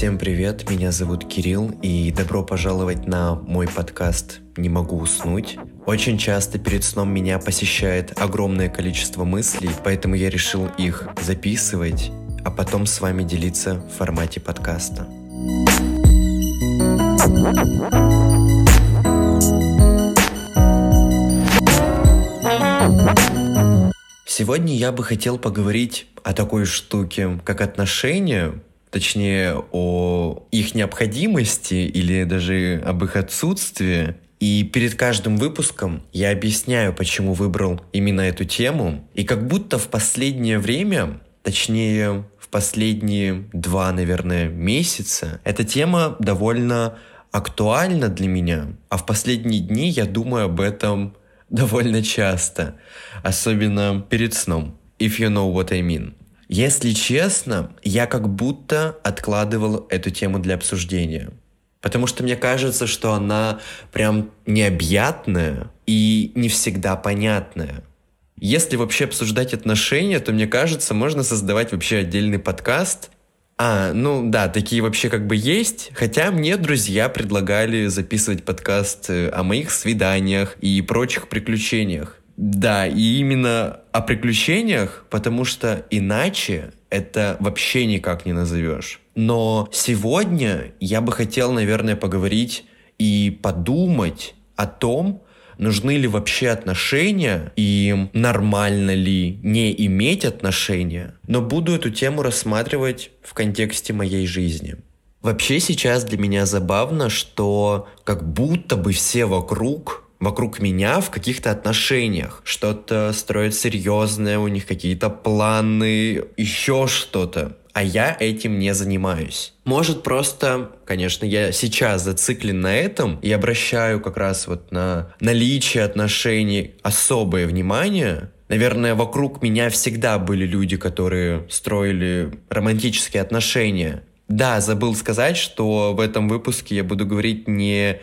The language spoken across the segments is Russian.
Всем привет, меня зовут Кирилл, и добро пожаловать на мой подкаст «Не могу уснуть». Очень часто перед сном меня посещает огромное количество мыслей, поэтому я решил их записывать, а потом с вами делиться в формате подкаста. Сегодня я бы хотел поговорить о такой штуке, как отношения, точнее о их необходимости или даже об их отсутствии. И перед каждым выпуском я объясняю, почему выбрал именно эту тему. И как будто в последнее время, точнее в последние два, наверное, месяца, эта тема довольно актуальна для меня. А в последние дни я думаю об этом довольно часто, особенно перед сном. If you know what I mean. Если честно, я как будто откладывал эту тему для обсуждения. Потому что мне кажется, что она прям необъятная и не всегда понятная. Если вообще обсуждать отношения, то мне кажется, можно создавать вообще отдельный подкаст. А, ну да, такие вообще как бы есть. Хотя мне друзья предлагали записывать подкаст э, о моих свиданиях и прочих приключениях. Да, и именно о приключениях, потому что иначе это вообще никак не назовешь. Но сегодня я бы хотел, наверное, поговорить и подумать о том, нужны ли вообще отношения и нормально ли не иметь отношения, но буду эту тему рассматривать в контексте моей жизни. Вообще сейчас для меня забавно, что как будто бы все вокруг вокруг меня в каких-то отношениях. Что-то строят серьезное, у них какие-то планы, еще что-то. А я этим не занимаюсь. Может просто, конечно, я сейчас зациклен на этом и обращаю как раз вот на наличие отношений особое внимание, Наверное, вокруг меня всегда были люди, которые строили романтические отношения. Да, забыл сказать, что в этом выпуске я буду говорить не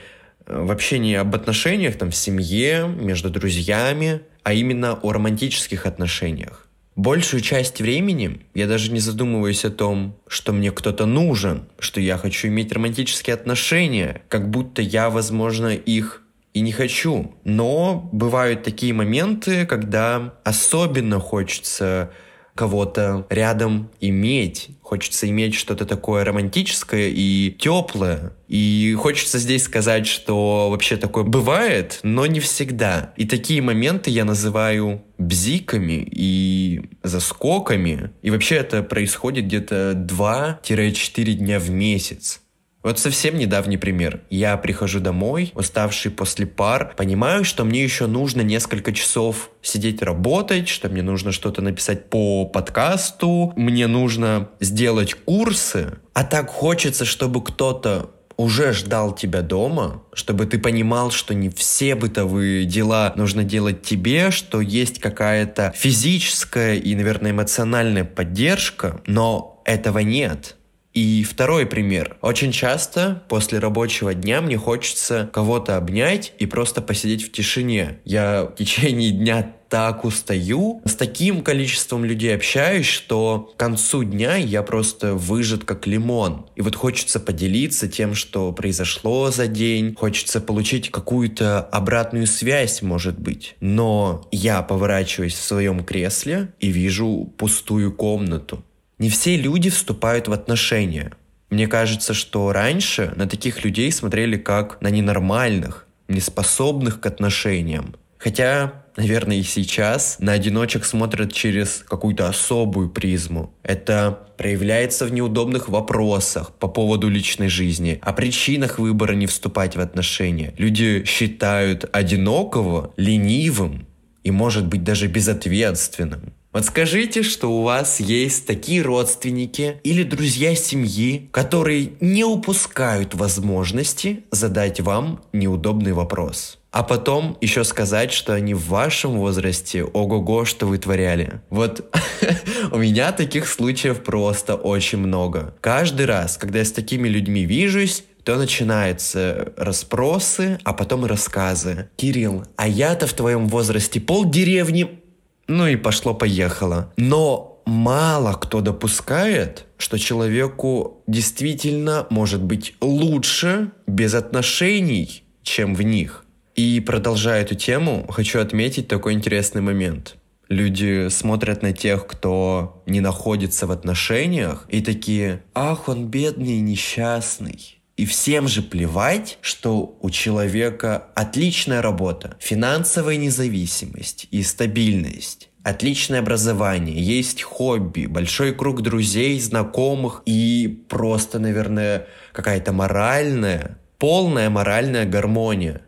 вообще не об отношениях там в семье, между друзьями, а именно о романтических отношениях. Большую часть времени я даже не задумываюсь о том, что мне кто-то нужен, что я хочу иметь романтические отношения, как будто я, возможно, их и не хочу. Но бывают такие моменты, когда особенно хочется кого-то рядом иметь. Хочется иметь что-то такое романтическое и теплое. И хочется здесь сказать, что вообще такое бывает, но не всегда. И такие моменты я называю бзиками и заскоками. И вообще это происходит где-то 2-4 дня в месяц. Вот совсем недавний пример. Я прихожу домой, уставший после пар, понимаю, что мне еще нужно несколько часов сидеть работать, что мне нужно что-то написать по подкасту, мне нужно сделать курсы. А так хочется, чтобы кто-то уже ждал тебя дома, чтобы ты понимал, что не все бытовые дела нужно делать тебе, что есть какая-то физическая и, наверное, эмоциональная поддержка, но этого нет. И второй пример. Очень часто после рабочего дня мне хочется кого-то обнять и просто посидеть в тишине. Я в течение дня так устаю, с таким количеством людей общаюсь, что к концу дня я просто выжат как лимон. И вот хочется поделиться тем, что произошло за день, хочется получить какую-то обратную связь, может быть. Но я поворачиваюсь в своем кресле и вижу пустую комнату. Не все люди вступают в отношения. Мне кажется, что раньше на таких людей смотрели как на ненормальных, неспособных к отношениям. Хотя, наверное, и сейчас на одиночек смотрят через какую-то особую призму. Это проявляется в неудобных вопросах по поводу личной жизни, о причинах выбора не вступать в отношения. Люди считают одинокого ленивым и, может быть, даже безответственным. Вот скажите, что у вас есть такие родственники или друзья семьи, которые не упускают возможности задать вам неудобный вопрос. А потом еще сказать, что они в вашем возрасте ого-го, что вытворяли. Вот у меня таких случаев просто очень много. Каждый раз, когда я с такими людьми вижусь, то начинаются расспросы, а потом рассказы. Кирилл, а я-то в твоем возрасте пол деревни ну и пошло-поехало. Но мало кто допускает, что человеку действительно может быть лучше без отношений, чем в них. И продолжая эту тему, хочу отметить такой интересный момент. Люди смотрят на тех, кто не находится в отношениях, и такие, ах, он бедный и несчастный. И всем же плевать, что у человека отличная работа, финансовая независимость и стабильность отличное образование, есть хобби, большой круг друзей, знакомых и просто, наверное, какая-то моральная, полная моральная гармония.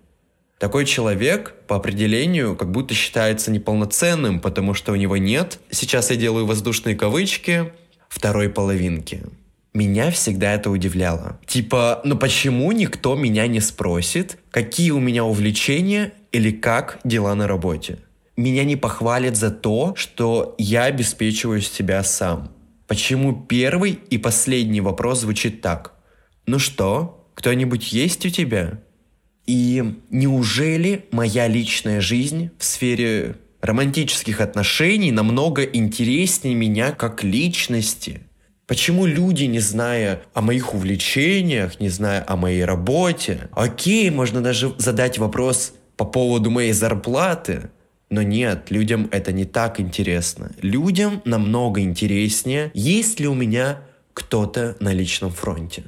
Такой человек по определению как будто считается неполноценным, потому что у него нет, сейчас я делаю воздушные кавычки, второй половинки. Меня всегда это удивляло. Типа, ну почему никто меня не спросит, какие у меня увлечения или как дела на работе? Меня не похвалят за то, что я обеспечиваю себя сам. Почему первый и последний вопрос звучит так? Ну что, кто-нибудь есть у тебя? И неужели моя личная жизнь в сфере романтических отношений намного интереснее меня как личности? Почему люди, не зная о моих увлечениях, не зная о моей работе, окей, можно даже задать вопрос по поводу моей зарплаты, но нет, людям это не так интересно. Людям намного интереснее, есть ли у меня кто-то на личном фронте.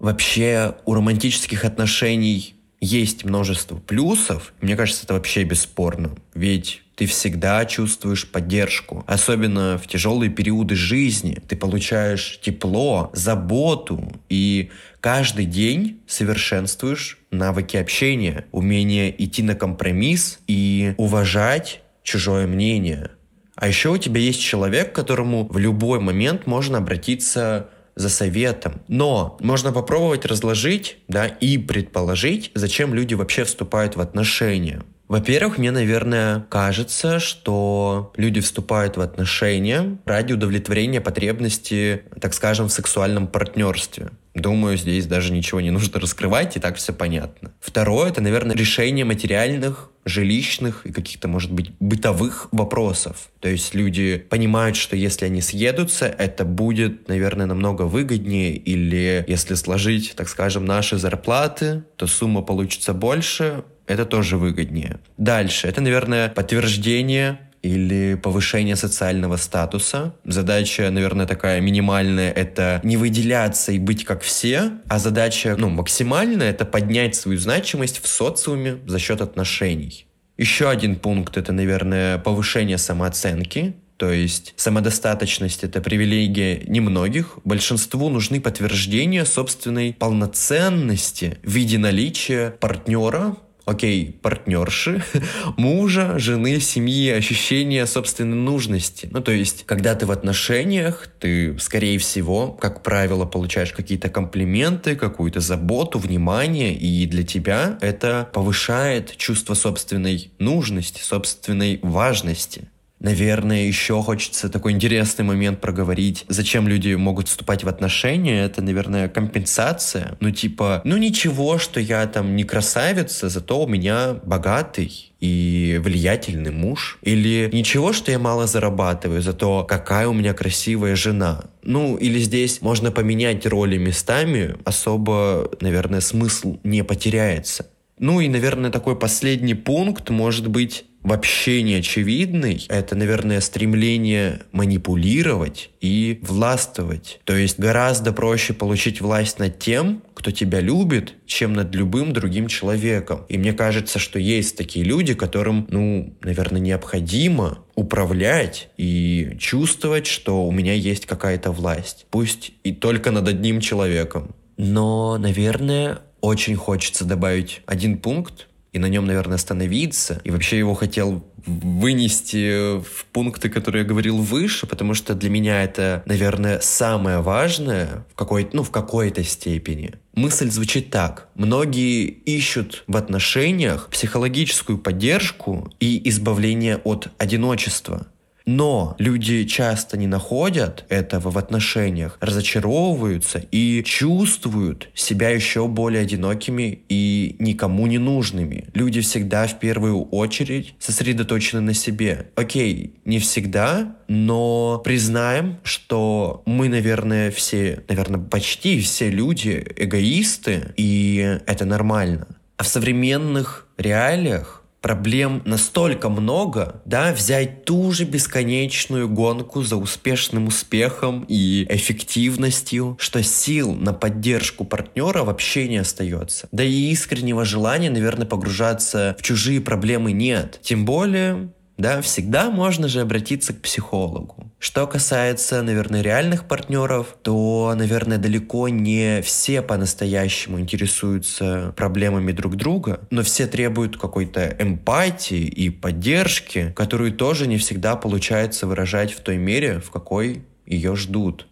Вообще, у романтических отношений есть множество плюсов. Мне кажется, это вообще бесспорно. Ведь ты всегда чувствуешь поддержку. Особенно в тяжелые периоды жизни. Ты получаешь тепло, заботу и каждый день совершенствуешь навыки общения, умение идти на компромисс и уважать чужое мнение. А еще у тебя есть человек, к которому в любой момент можно обратиться за советом. Но можно попробовать разложить, да, и предположить, зачем люди вообще вступают в отношения. Во-первых, мне, наверное, кажется, что люди вступают в отношения ради удовлетворения потребности, так скажем, в сексуальном партнерстве. Думаю, здесь даже ничего не нужно раскрывать, и так все понятно. Второе, это, наверное, решение материальных, жилищных и каких-то, может быть, бытовых вопросов. То есть люди понимают, что если они съедутся, это будет, наверное, намного выгоднее, или если сложить, так скажем, наши зарплаты, то сумма получится больше, это тоже выгоднее. Дальше, это, наверное, подтверждение или повышение социального статуса. Задача, наверное, такая минимальная — это не выделяться и быть как все, а задача, ну, максимальная — это поднять свою значимость в социуме за счет отношений. Еще один пункт — это, наверное, повышение самооценки, то есть самодостаточность — это привилегия немногих. Большинству нужны подтверждения собственной полноценности в виде наличия партнера, окей, партнерши, мужа, жены, семьи, ощущение собственной нужности. Ну, то есть, когда ты в отношениях, ты, скорее всего, как правило, получаешь какие-то комплименты, какую-то заботу, внимание, и для тебя это повышает чувство собственной нужности, собственной важности. Наверное, еще хочется такой интересный момент проговорить. Зачем люди могут вступать в отношения? Это, наверное, компенсация. Ну, типа, ну ничего, что я там не красавица, зато у меня богатый и влиятельный муж. Или ничего, что я мало зарабатываю, зато какая у меня красивая жена. Ну, или здесь можно поменять роли местами, особо, наверное, смысл не потеряется. Ну и, наверное, такой последний пункт может быть вообще не очевидный, это, наверное, стремление манипулировать и властвовать. То есть гораздо проще получить власть над тем, кто тебя любит, чем над любым другим человеком. И мне кажется, что есть такие люди, которым, ну, наверное, необходимо управлять и чувствовать, что у меня есть какая-то власть. Пусть и только над одним человеком. Но, наверное, очень хочется добавить один пункт, и на нем, наверное, остановиться. И вообще его хотел вынести в пункты, которые я говорил выше, потому что для меня это, наверное, самое важное в какой ну, в какой-то степени. Мысль звучит так. Многие ищут в отношениях психологическую поддержку и избавление от одиночества. Но люди часто не находят этого в отношениях, разочаровываются и чувствуют себя еще более одинокими и никому не нужными. Люди всегда в первую очередь сосредоточены на себе. Окей, не всегда, но признаем, что мы, наверное, все, наверное, почти все люди эгоисты, и это нормально. А в современных реалиях проблем настолько много, да, взять ту же бесконечную гонку за успешным успехом и эффективностью, что сил на поддержку партнера вообще не остается. Да и искреннего желания, наверное, погружаться в чужие проблемы нет. Тем более, да, всегда можно же обратиться к психологу. Что касается, наверное, реальных партнеров, то, наверное, далеко не все по-настоящему интересуются проблемами друг друга, но все требуют какой-то эмпатии и поддержки, которую тоже не всегда получается выражать в той мере, в какой ее ждут.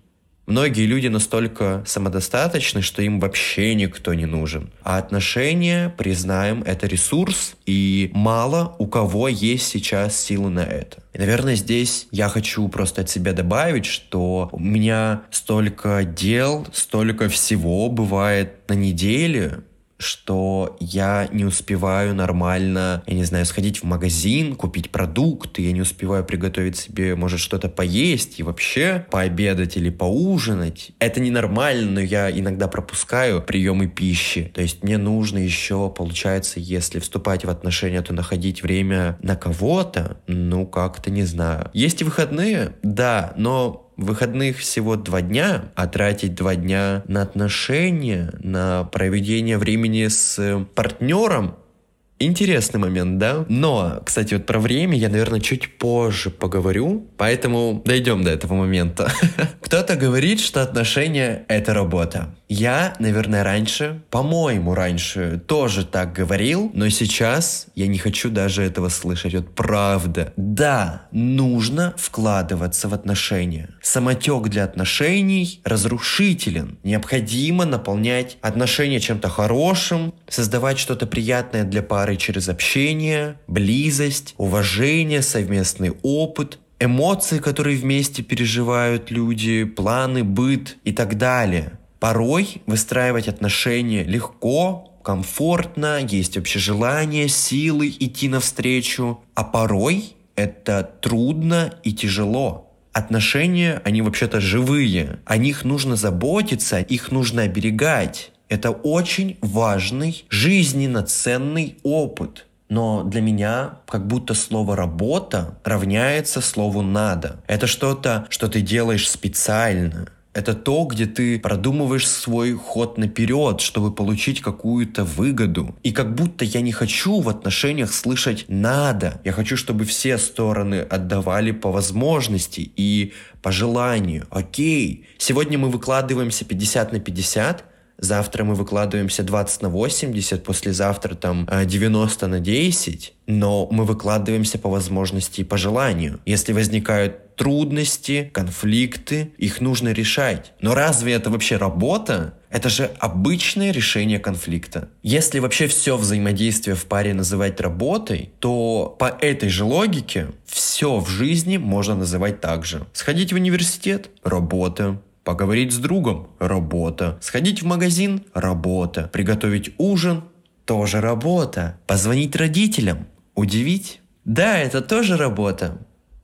Многие люди настолько самодостаточны, что им вообще никто не нужен. А отношения, признаем, это ресурс, и мало у кого есть сейчас силы на это. И, наверное, здесь я хочу просто от себя добавить, что у меня столько дел, столько всего бывает на неделе, что я не успеваю нормально, я не знаю, сходить в магазин, купить продукты, я не успеваю приготовить себе, может, что-то поесть и вообще пообедать или поужинать. Это ненормально, но я иногда пропускаю приемы пищи. То есть мне нужно еще, получается, если вступать в отношения, то находить время на кого-то, ну, как-то не знаю. Есть и выходные, да, но выходных всего два дня, а тратить два дня на отношения, на проведение времени с партнером, Интересный момент, да? Но, кстати, вот про время я, наверное, чуть позже поговорю, поэтому дойдем до этого момента. Кто-то говорит, что отношения — это работа. Я, наверное, раньше, по-моему, раньше тоже так говорил, но сейчас я не хочу даже этого слышать. Вот правда. Да, нужно вкладываться в отношения. Самотек для отношений разрушителен. Необходимо наполнять отношения чем-то хорошим, создавать что-то приятное для пары через общение, близость, уважение, совместный опыт, эмоции, которые вместе переживают люди, планы, быт и так далее. Порой выстраивать отношения легко, комфортно, есть вообще желание, силы идти навстречу, а порой это трудно и тяжело. Отношения, они вообще-то живые, о них нужно заботиться, их нужно оберегать. Это очень важный, жизненно ценный опыт. Но для меня как будто слово «работа» равняется слову «надо». Это что-то, что ты делаешь специально. Это то, где ты продумываешь свой ход наперед, чтобы получить какую-то выгоду. И как будто я не хочу в отношениях слышать «надо». Я хочу, чтобы все стороны отдавали по возможности и по желанию. Окей, сегодня мы выкладываемся 50 на 50, завтра мы выкладываемся 20 на 80, послезавтра там 90 э, на 10, но мы выкладываемся по возможности и по желанию. Если возникают трудности, конфликты, их нужно решать. Но разве это вообще работа? Это же обычное решение конфликта. Если вообще все взаимодействие в паре называть работой, то по этой же логике все в жизни можно называть так же. Сходить в университет – работа. Поговорить с другом – работа. Сходить в магазин – работа. Приготовить ужин – тоже работа. Позвонить родителям – удивить? Да, это тоже работа.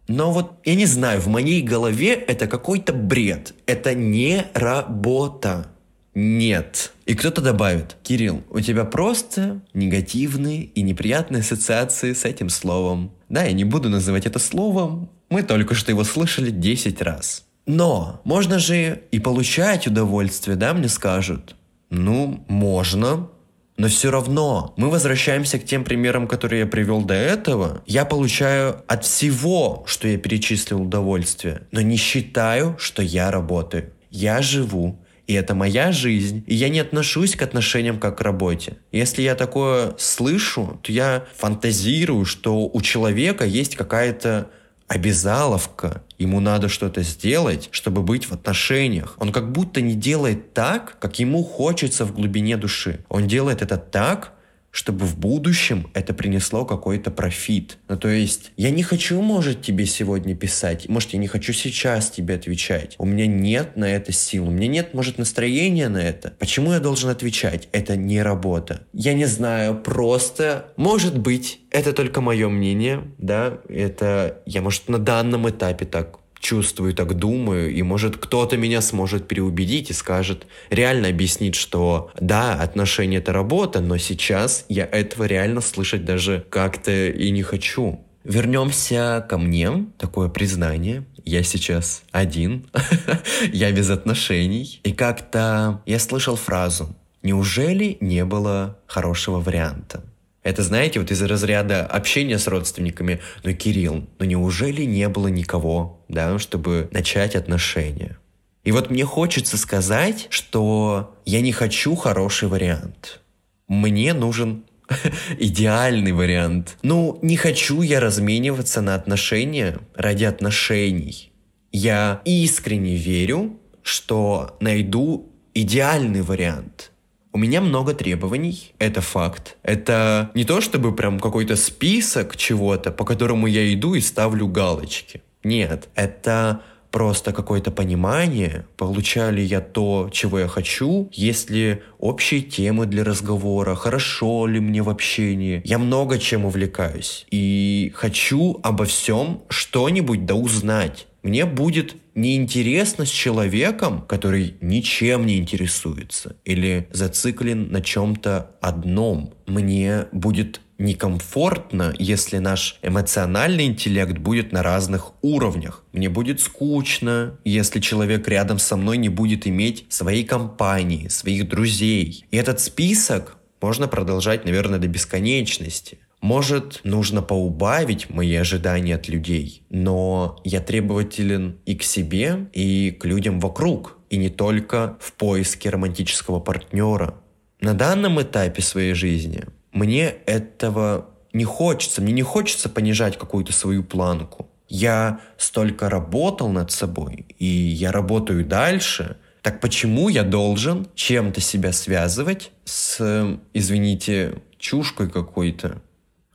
Но вот, я не знаю, в моей голове это какой-то бред. Это не работа. Нет. И кто-то добавит, Кирилл, у тебя просто негативные и неприятные ассоциации с этим словом. Да, я не буду называть это словом, мы только что его слышали 10 раз. Но можно же и получать удовольствие, да, мне скажут. Ну, можно, но все равно мы возвращаемся к тем примерам, которые я привел до этого. Я получаю от всего, что я перечислил удовольствие, но не считаю, что я работаю. Я живу, и это моя жизнь, и я не отношусь к отношениям как к работе. Если я такое слышу, то я фантазирую, что у человека есть какая-то обязаловка, ему надо что-то сделать, чтобы быть в отношениях. Он как будто не делает так, как ему хочется в глубине души. Он делает это так, чтобы в будущем это принесло какой-то профит. Ну, то есть, я не хочу, может, тебе сегодня писать, может, я не хочу сейчас тебе отвечать. У меня нет на это сил, у меня нет, может, настроения на это. Почему я должен отвечать? Это не работа. Я не знаю, просто, может быть, это только мое мнение, да, это я, может, на данном этапе так чувствую, так думаю, и может кто-то меня сможет переубедить и скажет, реально объяснить, что да, отношения это работа, но сейчас я этого реально слышать даже как-то и не хочу. Вернемся ко мне, такое признание. Я сейчас один, я без отношений. И как-то я слышал фразу «Неужели не было хорошего варианта?» Это, знаете, вот из разряда общения с родственниками. Ну, Кирилл, ну неужели не было никого, да, чтобы начать отношения? И вот мне хочется сказать, что я не хочу хороший вариант. Мне нужен идеальный вариант. Ну, не хочу я размениваться на отношения ради отношений. Я искренне верю, что найду идеальный вариант – у меня много требований, это факт. Это не то чтобы прям какой-то список чего-то, по которому я иду и ставлю галочки. Нет, это просто какое-то понимание, получаю ли я то, чего я хочу, есть ли общие темы для разговора, хорошо ли мне в общении. Я много чем увлекаюсь и хочу обо всем что-нибудь да узнать. Мне будет неинтересно с человеком, который ничем не интересуется или зациклен на чем-то одном. Мне будет некомфортно, если наш эмоциональный интеллект будет на разных уровнях. Мне будет скучно, если человек рядом со мной не будет иметь своей компании, своих друзей. И этот список можно продолжать, наверное, до бесконечности. Может, нужно поубавить мои ожидания от людей, но я требователен и к себе, и к людям вокруг, и не только в поиске романтического партнера. На данном этапе своей жизни мне этого не хочется, мне не хочется понижать какую-то свою планку. Я столько работал над собой, и я работаю дальше, так почему я должен чем-то себя связывать с, извините, чушкой какой-то?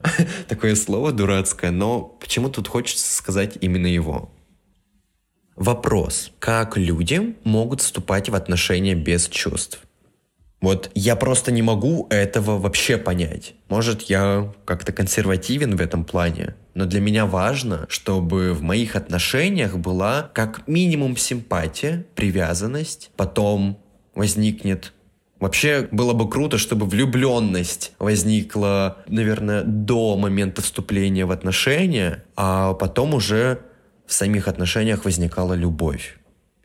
Такое слово дурацкое, но почему тут хочется сказать именно его? Вопрос. Как люди могут вступать в отношения без чувств? Вот я просто не могу этого вообще понять. Может, я как-то консервативен в этом плане, но для меня важно, чтобы в моих отношениях была как минимум симпатия, привязанность, потом возникнет Вообще было бы круто, чтобы влюбленность возникла, наверное, до момента вступления в отношения, а потом уже в самих отношениях возникала любовь.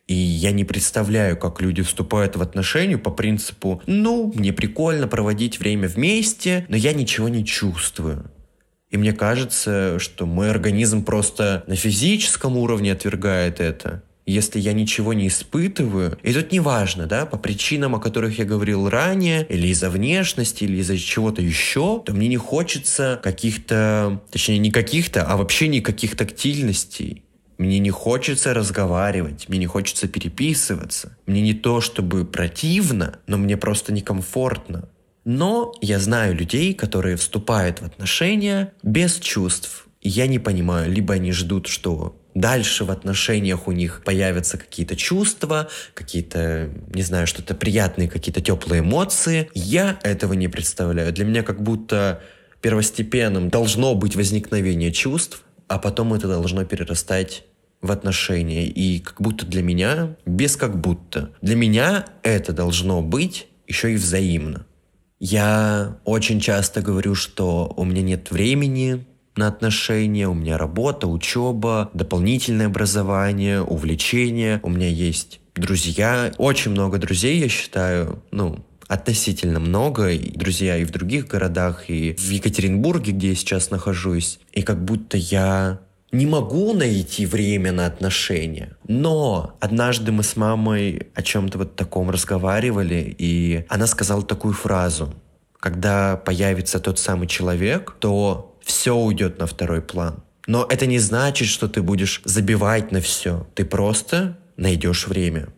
И я не представляю, как люди вступают в отношения по принципу «ну, мне прикольно проводить время вместе, но я ничего не чувствую». И мне кажется, что мой организм просто на физическом уровне отвергает это если я ничего не испытываю, и тут неважно, да, по причинам, о которых я говорил ранее, или из-за внешности, или из-за чего-то еще, то мне не хочется каких-то, точнее не каких-то, а вообще никаких тактильностей. Мне не хочется разговаривать, мне не хочется переписываться. Мне не то чтобы противно, но мне просто некомфортно. Но я знаю людей, которые вступают в отношения без чувств. Я не понимаю, либо они ждут, что дальше в отношениях у них появятся какие-то чувства, какие-то, не знаю, что-то приятные, какие-то теплые эмоции. Я этого не представляю. Для меня как будто первостепенным должно быть возникновение чувств, а потом это должно перерастать в отношения. И как будто для меня, без как будто, для меня это должно быть еще и взаимно. Я очень часто говорю, что у меня нет времени на отношения, у меня работа, учеба, дополнительное образование, увлечения, у меня есть друзья, очень много друзей, я считаю, ну, относительно много, и друзья и в других городах, и в Екатеринбурге, где я сейчас нахожусь, и как будто я не могу найти время на отношения. Но однажды мы с мамой о чем-то вот таком разговаривали, и она сказала такую фразу. Когда появится тот самый человек, то все уйдет на второй план. Но это не значит, что ты будешь забивать на все. Ты просто найдешь время.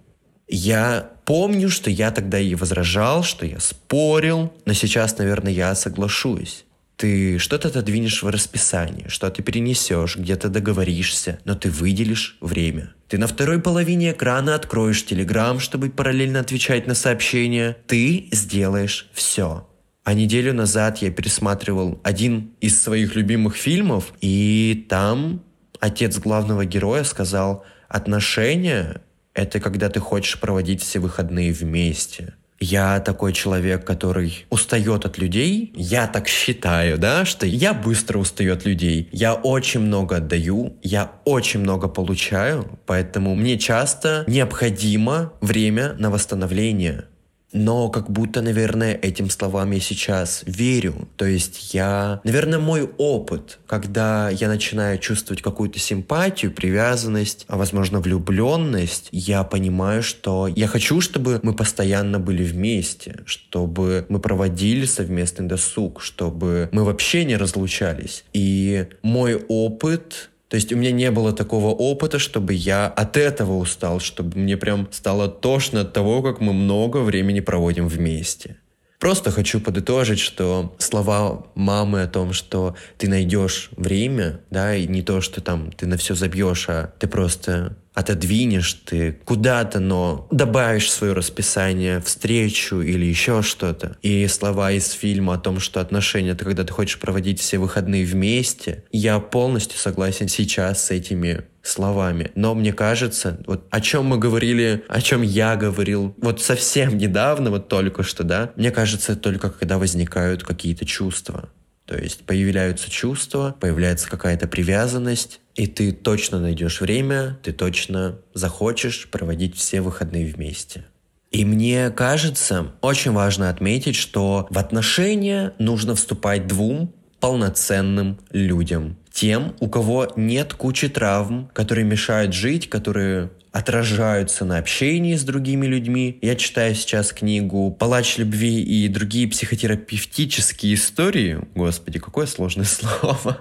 Я помню, что я тогда и возражал, что я спорил, но сейчас, наверное, я соглашусь. Ты что-то отодвинешь в расписание, что ты перенесешь, где-то договоришься, но ты выделишь время. Ты на второй половине экрана откроешь Телеграм, чтобы параллельно отвечать на сообщения. Ты сделаешь все. А неделю назад я пересматривал один из своих любимых фильмов, и там отец главного героя сказал, отношения — это когда ты хочешь проводить все выходные вместе. Я такой человек, который устает от людей. Я так считаю, да, что я быстро устаю от людей. Я очень много отдаю, я очень много получаю, поэтому мне часто необходимо время на восстановление но как будто, наверное, этим словам я сейчас верю. То есть я, наверное, мой опыт, когда я начинаю чувствовать какую-то симпатию, привязанность, а возможно влюбленность, я понимаю, что я хочу, чтобы мы постоянно были вместе, чтобы мы проводили совместный досуг, чтобы мы вообще не разлучались. И мой опыт то есть у меня не было такого опыта, чтобы я от этого устал, чтобы мне прям стало тошно от того, как мы много времени проводим вместе. Просто хочу подытожить, что слова мамы о том, что ты найдешь время, да, и не то, что там ты на все забьешь, а ты просто отодвинешь, ты куда-то, но добавишь в свое расписание встречу или еще что-то. И слова из фильма о том, что отношения — это когда ты хочешь проводить все выходные вместе, я полностью согласен сейчас с этими словами. Но мне кажется, вот о чем мы говорили, о чем я говорил, вот совсем недавно, вот только что, да, мне кажется, только когда возникают какие-то чувства. То есть появляются чувства, появляется какая-то привязанность, и ты точно найдешь время, ты точно захочешь проводить все выходные вместе. И мне кажется, очень важно отметить, что в отношения нужно вступать двум полноценным людям. Тем, у кого нет кучи травм, которые мешают жить, которые отражаются на общении с другими людьми. Я читаю сейчас книгу «Палач любви» и другие психотерапевтические истории. Господи, какое сложное слово.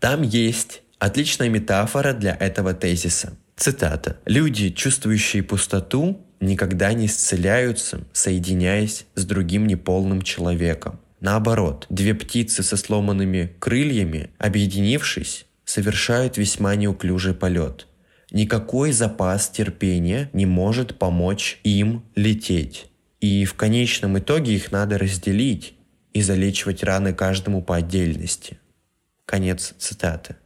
Там есть отличная метафора для этого тезиса. Цитата. «Люди, чувствующие пустоту, никогда не исцеляются, соединяясь с другим неполным человеком. Наоборот, две птицы со сломанными крыльями, объединившись, совершают весьма неуклюжий полет. Никакой запас терпения не может помочь им лететь. И в конечном итоге их надо разделить и залечивать раны каждому по отдельности. Конец цитаты.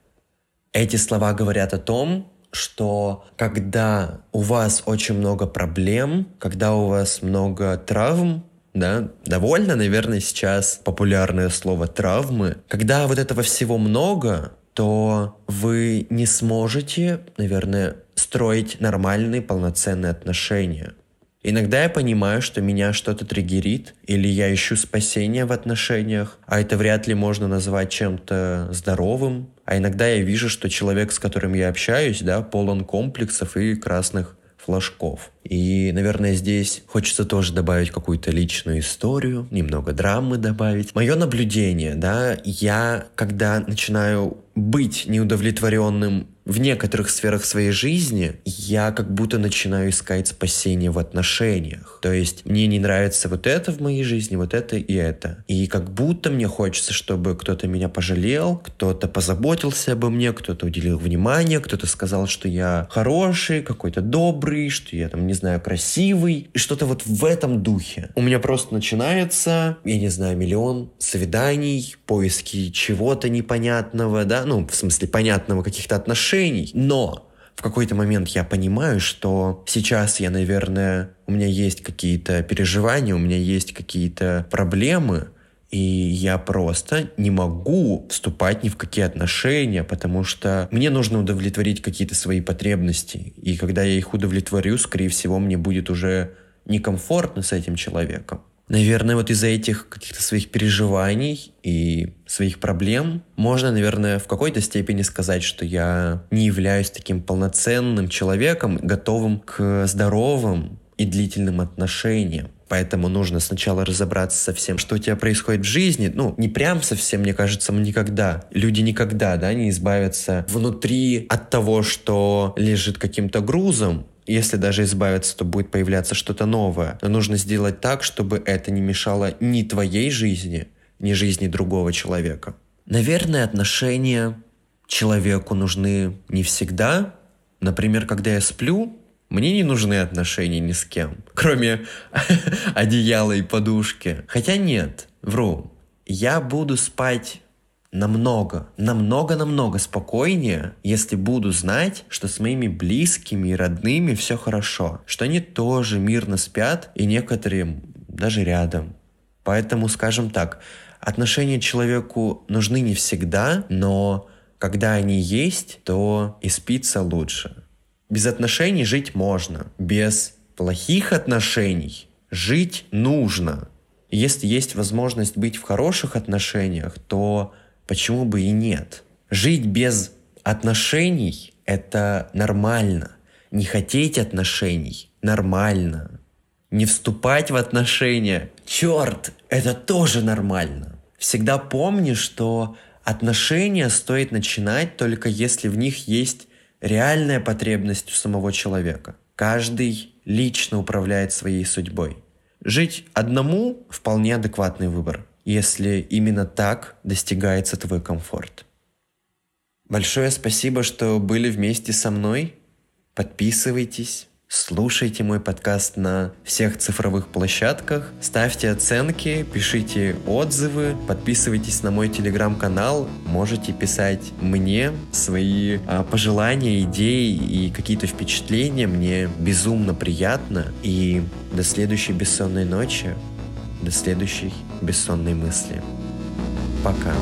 Эти слова говорят о том, что когда у вас очень много проблем, когда у вас много травм, да, довольно, наверное, сейчас популярное слово травмы. Когда вот этого всего много, то вы не сможете, наверное, строить нормальные полноценные отношения. Иногда я понимаю, что меня что-то триггерит, или я ищу спасения в отношениях, а это вряд ли можно назвать чем-то здоровым. А иногда я вижу, что человек, с которым я общаюсь, да, полон комплексов и красных флажков. И, наверное, здесь хочется тоже добавить какую-то личную историю, немного драмы добавить. Мое наблюдение, да, я, когда начинаю быть неудовлетворенным в некоторых сферах своей жизни я как будто начинаю искать спасение в отношениях. То есть мне не нравится вот это в моей жизни, вот это и это. И как будто мне хочется, чтобы кто-то меня пожалел, кто-то позаботился обо мне, кто-то уделил внимание, кто-то сказал, что я хороший, какой-то добрый, что я там, не знаю, красивый. И что-то вот в этом духе. У меня просто начинается, я не знаю, миллион свиданий, поиски чего-то непонятного, да, ну, в смысле, понятного каких-то отношений, но в какой-то момент я понимаю, что сейчас я, наверное, у меня есть какие-то переживания, у меня есть какие-то проблемы, и я просто не могу вступать ни в какие отношения, потому что мне нужно удовлетворить какие-то свои потребности. И когда я их удовлетворю, скорее всего, мне будет уже некомфортно с этим человеком. Наверное, вот из-за этих каких-то своих переживаний и своих проблем можно, наверное, в какой-то степени сказать, что я не являюсь таким полноценным человеком, готовым к здоровым и длительным отношениям. Поэтому нужно сначала разобраться со всем, что у тебя происходит в жизни. Ну, не прям совсем, мне кажется, никогда. Люди никогда, да, не избавятся внутри от того, что лежит каким-то грузом, если даже избавиться, то будет появляться что-то новое. Но нужно сделать так, чтобы это не мешало ни твоей жизни, ни жизни другого человека. Наверное, отношения человеку нужны не всегда. Например, когда я сплю, мне не нужны отношения ни с кем, кроме одеяла и подушки. Хотя нет, вру. Я буду спать намного, намного, намного спокойнее, если буду знать, что с моими близкими и родными все хорошо, что они тоже мирно спят и некоторые даже рядом. Поэтому, скажем так, отношения человеку нужны не всегда, но когда они есть, то и спится лучше. Без отношений жить можно. Без плохих отношений жить нужно. Если есть возможность быть в хороших отношениях, то почему бы и нет? Жить без отношений — это нормально. Не хотеть отношений — нормально. Не вступать в отношения — черт, это тоже нормально. Всегда помни, что отношения стоит начинать только если в них есть реальная потребность у самого человека. Каждый лично управляет своей судьбой. Жить одному – вполне адекватный выбор, если именно так достигается твой комфорт. Большое спасибо, что были вместе со мной. Подписывайтесь, Слушайте мой подкаст на всех цифровых площадках, ставьте оценки, пишите отзывы, подписывайтесь на мой телеграм-канал, можете писать мне свои а, пожелания, идеи и какие-то впечатления. Мне безумно приятно. И до следующей бессонной ночи, до следующей бессонной мысли. Пока.